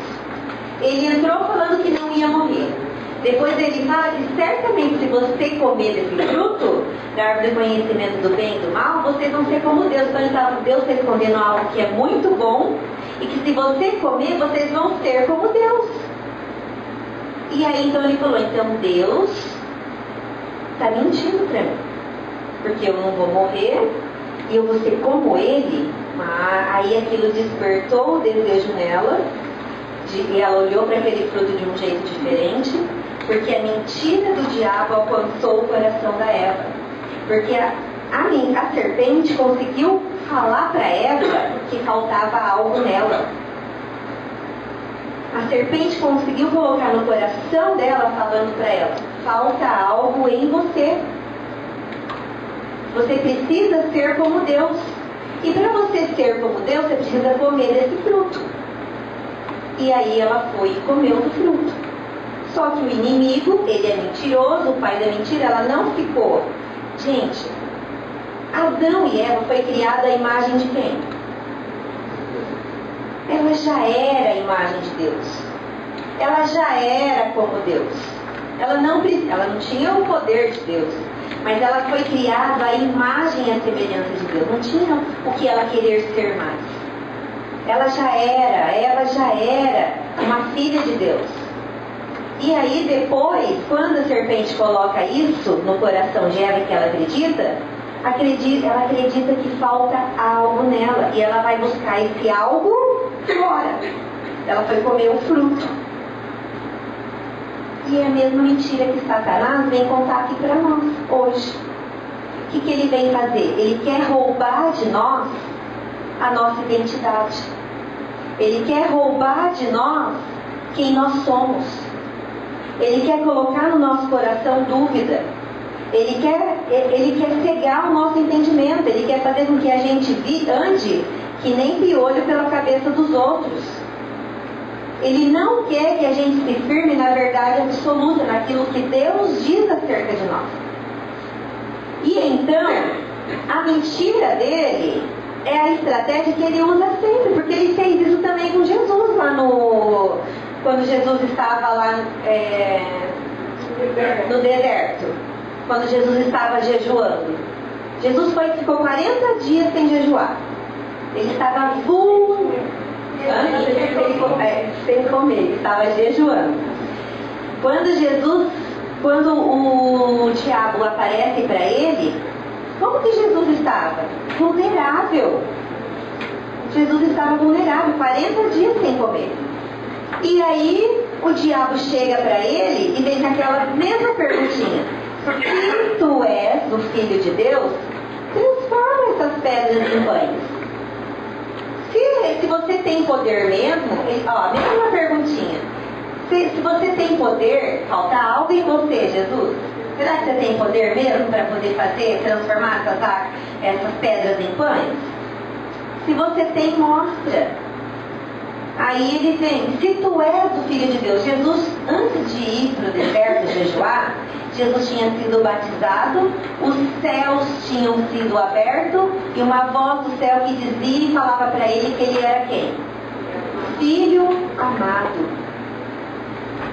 [SPEAKER 1] Ele entrou falando que não ia morrer. Depois ele fala que certamente se você comer desse fruto, da árvore do conhecimento do bem e do mal, vocês vão ser como Deus. Então ele estava Deus respondendo algo que é muito bom e que se você comer, vocês vão ser como Deus. E aí então ele falou, então Deus está mentindo para mim. Porque eu não vou morrer e eu vou ser como ele. Aí aquilo despertou o desejo nela. De, e ela olhou para aquele fruto de um jeito diferente porque a mentira do diabo alcançou o coração da Eva. Porque a, a, a serpente conseguiu falar para Eva que faltava algo nela. A serpente conseguiu colocar no coração dela, falando para ela: falta algo em você. Você precisa ser como Deus. E para você ser como Deus, você precisa comer esse fruto. E aí ela foi e comeu do fruto. Só que o inimigo, ele é mentiroso, o pai da mentira, ela não ficou. Gente, Adão e Eva foi criada a imagem de quem? Ela já era a imagem de Deus. Ela já era como Deus. Ela não, ela não tinha o poder de Deus, mas ela foi criada à imagem e à semelhança de Deus. Não tinha o que ela querer ser mais. Ela já era, ela já era uma filha de Deus. E aí depois, quando a serpente coloca isso no coração de Eva que ela acredita, acredita, ela acredita que falta algo nela e ela vai buscar esse algo fora. Ela foi comer o fruto. E é a mesma mentira que Satanás vem contar aqui para nós hoje. O que, que ele vem fazer? Ele quer roubar de nós a nossa identidade. Ele quer roubar de nós quem nós somos. Ele quer colocar no nosso coração dúvida. Ele quer, ele quer cegar o nosso entendimento. Ele quer fazer com que a gente ande que nem piolho pela cabeça dos outros. Ele não quer que a gente se firme na verdade absoluta, naquilo que Deus diz acerca de nós. E então, a mentira dele é a estratégia que ele usa sempre, porque ele fez isso também com Jesus lá no. Quando Jesus estava lá é, no deserto. Quando Jesus estava jejuando. Jesus foi, ficou 40 dias sem jejuar. Ele estava vulnerável sem, é, sem comer, estava jejuando. Quando Jesus, quando o diabo aparece para ele, como que Jesus estava? Vulnerável. Jesus estava vulnerável, 40 dias sem comer. E aí o diabo chega para ele e vem aquela mesma perguntinha. Se tu és o filho de Deus, transforma essas pedras em pães. Se, se você tem poder mesmo, ó, mesma perguntinha. Se, se você tem poder, falta algo em você, Jesus. Será que você tem poder mesmo para poder fazer, transformar essas, essas pedras em pães? Se você tem, mostra. Aí ele vem, se tu és o Filho de Deus, Jesus, antes de ir para o deserto jejuar, Jesus tinha sido batizado, os céus tinham sido abertos e uma voz do céu que dizia e falava para ele que ele era quem? Filho amado.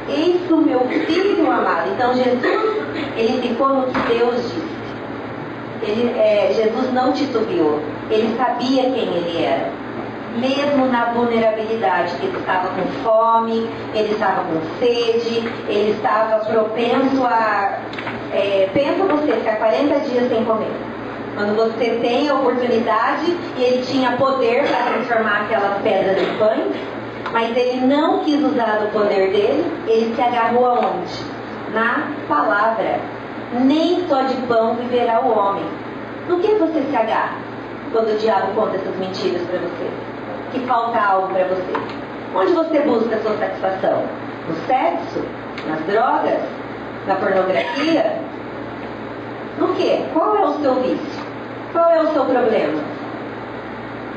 [SPEAKER 1] Eis o meu filho amado. Então Jesus, ele ficou no que Deus disse. Ele, é, Jesus não titubeou. Ele sabia quem ele era mesmo na vulnerabilidade, ele estava com fome, ele estava com sede, ele estava propenso a. É, pensa você ficar 40 dias sem comer. Quando você tem a oportunidade e ele tinha poder para transformar aquelas pedras em pães, mas ele não quis usar o poder dele, ele se agarrou aonde? Na palavra. Nem só de pão viverá o homem. No que você se agarra quando o diabo conta essas mentiras para você? Que falta algo para você? Onde você busca a sua satisfação? No sexo? Nas drogas? Na pornografia? No que? Qual é o seu vício? Qual é o seu problema?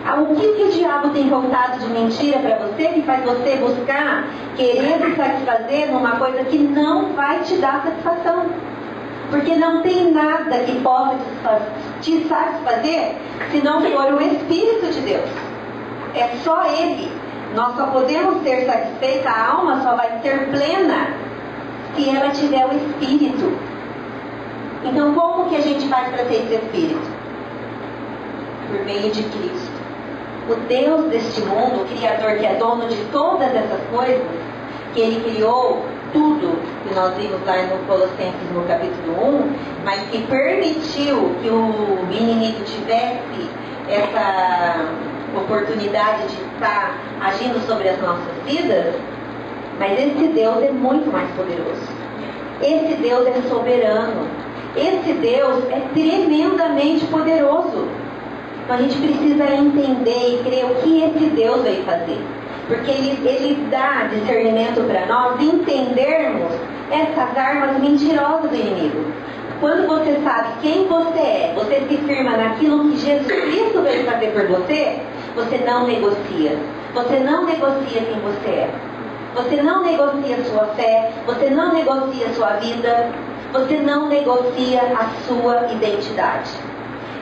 [SPEAKER 1] Ah, o que, que o diabo tem contado de mentira para você que faz você buscar, querendo satisfazer numa coisa que não vai te dar satisfação? Porque não tem nada que possa te satisfazer se não for o Espírito de Deus é só Ele. Nós só podemos ser satisfeitos, a alma só vai ser plena se ela tiver o Espírito. Então, como que a gente faz para ter esse Espírito? Por meio de Cristo. O Deus deste mundo, o Criador que é dono de todas essas coisas, que Ele criou tudo, que nós vimos lá no Colossenses no capítulo 1, mas que permitiu que o menino tivesse essa oportunidade de estar agindo sobre as nossas vidas, mas esse Deus é muito mais poderoso. Esse Deus é soberano. Esse Deus é tremendamente poderoso. Então a gente precisa entender e crer o que esse Deus veio fazer. Porque ele, ele dá discernimento para nós entendermos essas armas mentirosas do inimigo. Quando você sabe quem você é, você se firma naquilo que Jesus Cristo veio fazer por você, você não negocia. Você não negocia quem você é. Você não negocia sua fé, você não negocia sua vida, você não negocia a sua identidade.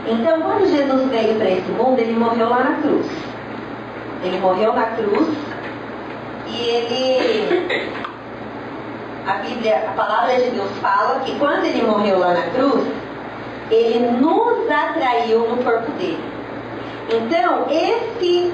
[SPEAKER 1] Então, quando Jesus veio para esse mundo, ele morreu lá na cruz. Ele morreu na cruz e ele. A Bíblia, a palavra de Deus fala que quando ele morreu lá na cruz, ele nos atraiu no corpo dele. Então, esse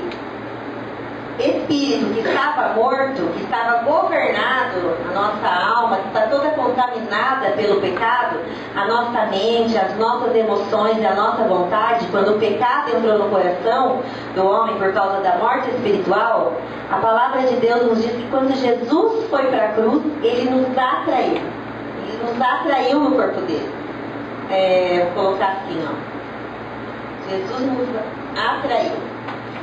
[SPEAKER 1] espírito que estava morto, que estava governado, a nossa alma, que está toda contaminada pelo pecado, a nossa mente, as nossas emoções e a nossa vontade, quando o pecado entrou no coração do homem por causa da morte espiritual, a palavra de Deus nos diz que quando Jesus foi para a cruz, ele nos atraiu. Ele nos atraiu no corpo dele. É, vou colocar assim, ó. Jesus nos atraiu.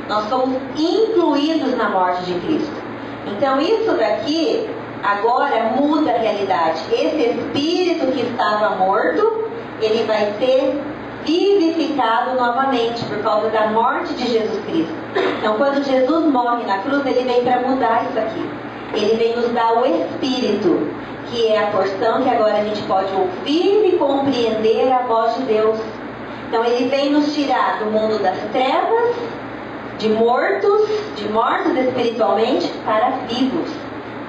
[SPEAKER 1] Nós somos incluídos na morte de Cristo. Então isso daqui agora muda a realidade. Esse espírito que estava morto, ele vai ser vivificado novamente por causa da morte de Jesus Cristo. Então, quando Jesus morre na cruz, ele vem para mudar isso aqui. Ele vem nos dar o Espírito, que é a porção que agora a gente pode ouvir e compreender a voz de Deus. Então, ele vem nos tirar do mundo das trevas, de mortos, de mortos espiritualmente, para vivos,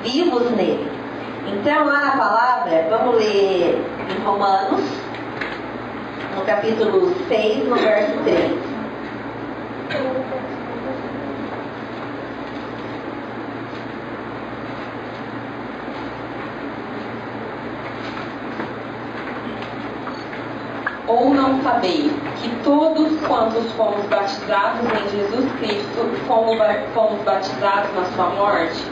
[SPEAKER 1] vivos nele. Então, lá na palavra, vamos ler em Romanos, no capítulo 6, no verso 3.
[SPEAKER 2] Ou não sabeis que todos quantos fomos batizados em Jesus Cristo fomos, batizados na sua morte?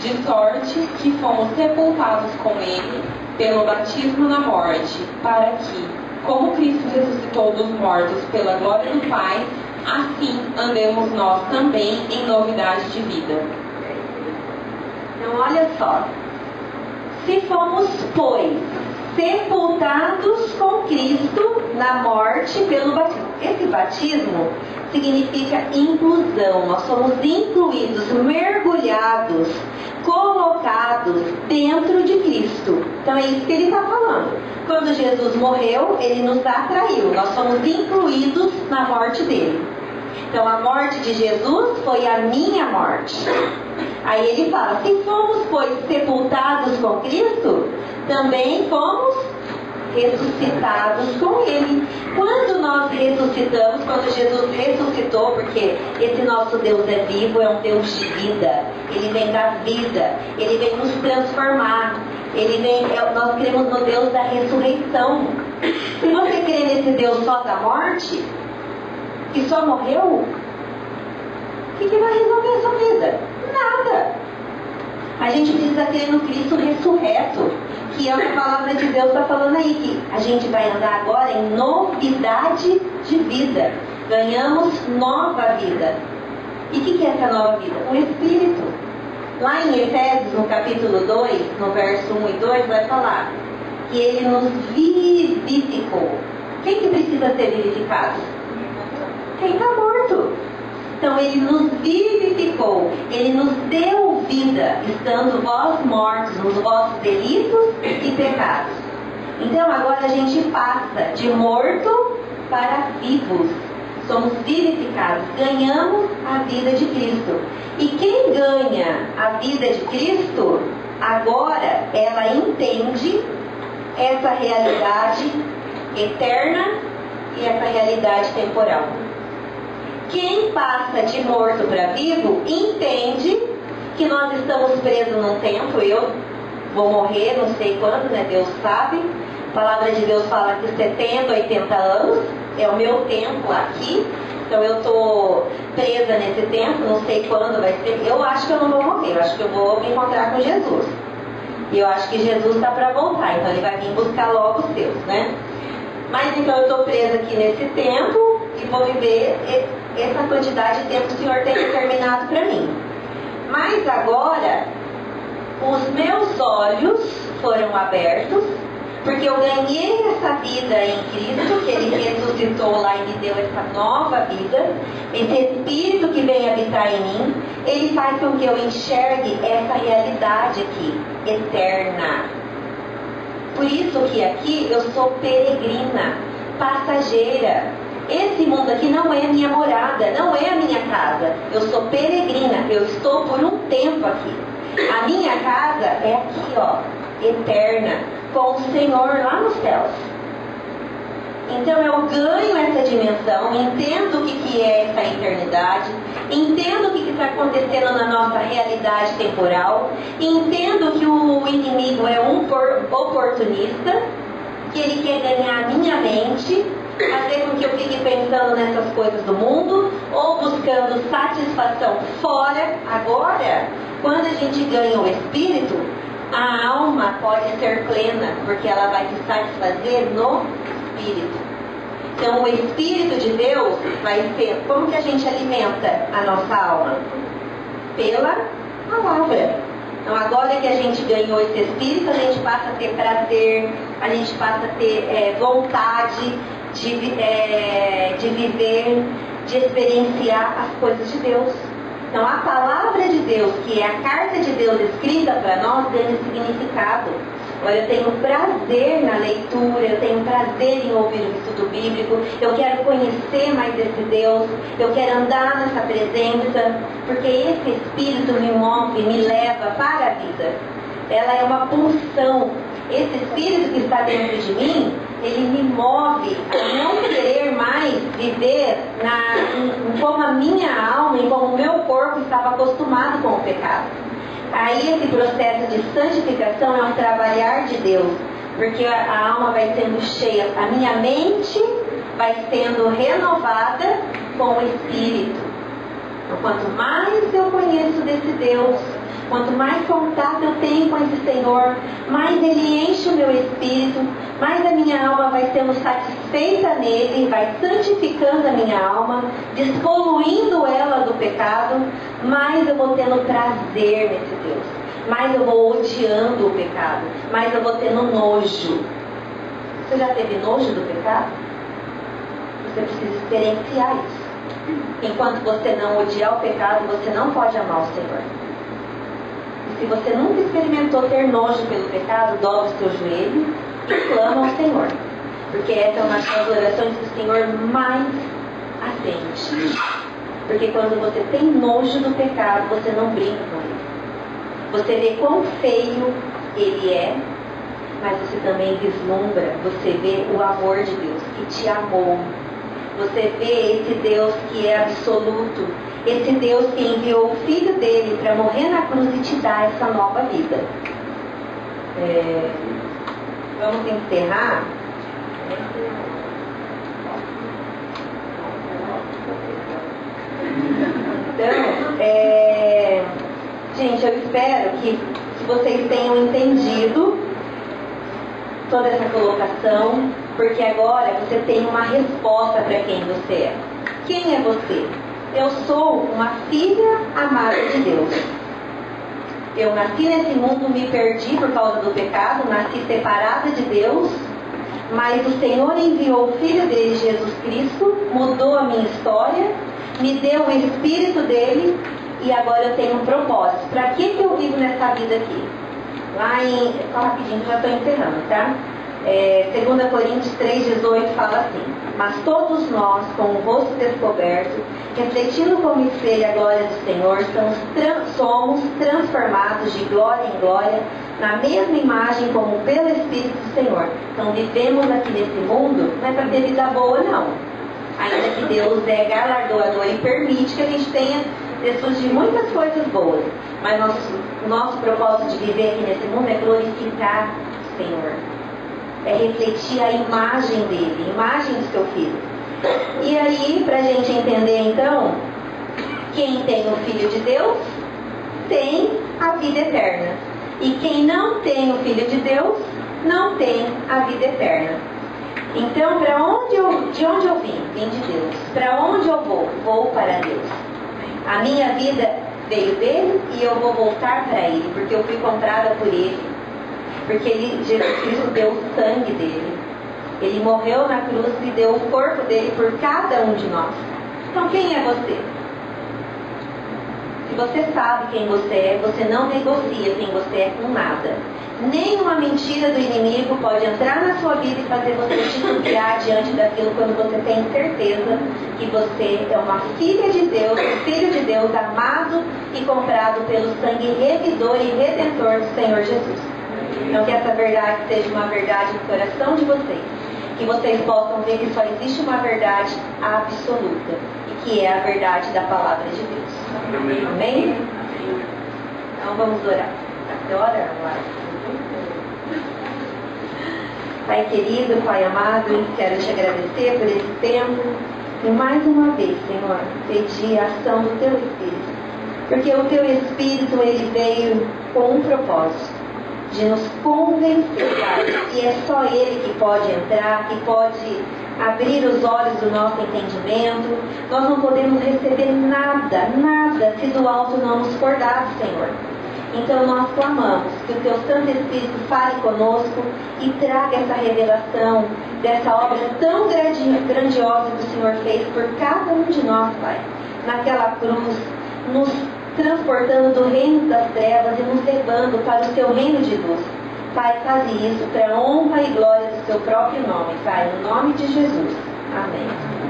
[SPEAKER 2] De sorte que fomos sepultados com ele pelo batismo na morte, para que, como Cristo ressuscitou dos mortos pela glória do Pai, assim andemos nós também em novidade de vida.
[SPEAKER 1] Então, olha só. Se fomos, pois, sepultados com Cristo na morte pelo batismo. Esse batismo significa inclusão. Nós somos incluídos, mergulhados, colocados dentro de Cristo. Então é isso que ele está falando. Quando Jesus morreu, ele nos atraiu. Nós somos incluídos na morte dele. Então a morte de Jesus foi a minha morte. Aí ele fala: se fomos, pois, sepultados com Cristo, também fomos ressuscitados com Ele. Quando nós ressuscitamos, quando Jesus ressuscitou, porque esse nosso Deus é vivo, é um Deus de vida, Ele vem da vida, Ele vem nos transformar, Ele vem, é, nós cremos no Deus da ressurreição. Se você crê nesse Deus só da morte, que só morreu, que, que vai resolver a sua vida? Nada. A gente precisa crer no Cristo ressurreto que é o que a palavra de Deus está falando aí, que a gente vai andar agora em novidade de vida. Ganhamos nova vida. E o que, que é essa nova vida? O Espírito. Lá em Efésios, no capítulo 2, no verso 1 e 2, vai falar que ele nos vivificou. Quem que precisa ser vivificado? Quem está morto. Então ele nos vivificou, ele nos deu vida, estando vós mortos nos vossos delitos e pecados. Então agora a gente passa de morto para vivos. Somos vivificados, ganhamos a vida de Cristo. E quem ganha a vida de Cristo, agora ela entende essa realidade eterna e essa realidade temporal. Quem passa de morto para vivo entende que nós estamos presos num tempo. Eu vou morrer, não sei quando, né? Deus sabe. A palavra de Deus fala que 70, 80 anos é o meu tempo aqui. Então eu estou presa nesse tempo, não sei quando vai ser. Eu acho que eu não vou morrer, eu acho que eu vou me encontrar com Jesus. E eu acho que Jesus está para voltar, então ele vai vir buscar logo os seus, né? Mas então eu estou presa aqui nesse tempo e vou viver essa quantidade de tempo o Senhor tem determinado para mim. Mas agora, os meus olhos foram abertos, porque eu ganhei essa vida em Cristo, que Ele ressuscitou lá e me deu essa nova vida. Esse Espírito que vem habitar em mim, Ele faz com que eu enxergue essa realidade aqui, eterna. Por isso que aqui eu sou peregrina, passageira. Esse mundo aqui não é minha morada, não é a minha casa. Eu sou peregrina, eu estou por um tempo aqui. A minha casa é aqui, ó, eterna, com o Senhor lá nos céus. Então eu ganho essa dimensão, entendo o que, que é essa eternidade, entendo o que está acontecendo na nossa realidade temporal, entendo que o inimigo é um oportunista, que ele quer ganhar a minha mente, fazer com que eu fique pensando nessas coisas do mundo ou buscando satisfação fora. Agora, quando a gente ganha o espírito, a alma pode ser plena, porque ela vai se satisfazer no espírito. Então, o espírito de Deus vai ser como que a gente alimenta a nossa alma? Pela palavra. Então, agora que a gente ganhou esse espírito, a gente passa a ter prazer, a gente passa a ter é, vontade de, é, de viver, de experienciar as coisas de Deus. Então a palavra de Deus, que é a carta de Deus escrita para nós, ganha significado. Olha, eu tenho prazer na leitura, eu tenho prazer em ouvir o estudo bíblico, eu quero conhecer mais esse Deus, eu quero andar nessa presença, porque esse Espírito me move, me leva para a vida. Ela é uma pulsão. Esse Espírito que está dentro de mim, ele me move a não querer mais viver na, em, como a minha alma e como o meu corpo estava acostumado com o pecado. Aí esse processo de santificação é um trabalhar de Deus, porque a, alma vai sendo cheia, a minha mente vai sendo renovada com o Espírito. Então, quanto mais eu conheço desse Deus, quanto mais contato eu tenho com esse Senhor, mais Ele enche o meu espírito, mais a minha alma vai sendo satisfeita nele, vai santificando minha alma, despoluindo ela do pecado, mais eu vou tendo prazer nesse Deus, mais eu vou odiando o pecado, mais eu vou tendo nojo. Você já teve nojo do pecado? Você precisa experienciar isso. Enquanto você não odiar o pecado, você não pode amar o Senhor. E se você nunca experimentou ter nojo pelo pecado, dobre o seu joelho e clama ao Senhor. Porque essa é uma das orações que o Senhor mais atende. Porque quando você tem nojo do pecado, você não brinca com ele. Você vê quão feio ele é, mas você também vislumbra, você vê o amor de Deus que te amou. Você vê esse Deus que é absoluto, esse Deus que enviou o Filho dele para morrer na cruz e te dar essa nova vida. É, vamos encerrar. Então, é, gente, eu espero que vocês tenham entendido toda essa colocação, porque agora você tem uma resposta para quem você é. Quem é você? Eu sou uma filha amada de Deus. Eu nasci nesse mundo, me perdi por causa do pecado, nasci separada de Deus, mas o Senhor enviou o Filho dele, Jesus Cristo, mudou a minha história, me deu o Espírito dele e agora eu tenho um propósito. Para que, que eu vivo nessa vida aqui? Lá em. Só rapidinho, já estou encerrando, tá? É, 2 Coríntios 3,18 fala assim: Mas todos nós, com o rosto descoberto, refletindo como espelho a glória do Senhor, somos, somos transformados de glória em glória, na mesma imagem como pelo Espírito do Senhor. Então vivemos aqui nesse mundo, não é para ter vida boa, não. Ainda que Deus é galardoador e permite que a gente tenha pessoas de muitas coisas boas. Mas nosso, nosso propósito de viver aqui nesse mundo é glorificar o Senhor é refletir a imagem dele, a imagem do seu filho. E aí, para a gente entender então, quem tem o Filho de Deus tem a vida eterna. E quem não tem o Filho de Deus não tem a vida eterna. Então, para onde eu, de onde eu vim? Vim de Deus. Para onde eu vou? Vou para Deus. A minha vida veio dele e eu vou voltar para ele, porque eu fui comprada por ele. Porque ele, Jesus Cristo deu o sangue dele. Ele morreu na cruz e deu o corpo dele por cada um de nós. Então quem é você? Se você sabe quem você é, você não negocia quem você é com nada. Nenhuma mentira do inimigo pode entrar na sua vida e fazer você titubear diante daquilo quando você tem certeza que você é uma filha de Deus, filho de Deus amado e comprado pelo sangue revidor e redentor do Senhor Jesus. Então que essa verdade seja uma verdade no coração de vocês. Que vocês possam ver que só existe uma verdade absoluta. E que é a verdade da palavra de Deus. Amém? Então vamos orar. Você ora, Pai querido, Pai amado, quero te agradecer por esse tempo. E mais uma vez, Senhor, pedir a ação do Teu Espírito. Porque o Teu Espírito, ele veio com um propósito de nos convencer, e é só Ele que pode entrar, que pode abrir os olhos do nosso entendimento. Nós não podemos receber nada, nada, se do alto não nos for dado, Senhor. Então nós clamamos que o teu Santo Espírito fale conosco e traga essa revelação dessa obra tão grandiosa que o Senhor fez por cada um de nós, Pai. Naquela cruz, nos transportando do reino das trevas e nos levando para o teu reino de luz. Pai, faz isso para a honra e glória do seu próprio nome, Pai, no nome de Jesus. Amém.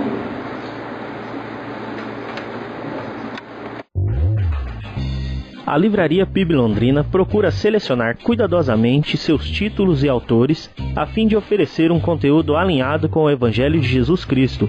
[SPEAKER 4] A Livraria PIB Londrina procura selecionar cuidadosamente seus títulos e autores a fim de oferecer um conteúdo alinhado com o Evangelho de Jesus Cristo.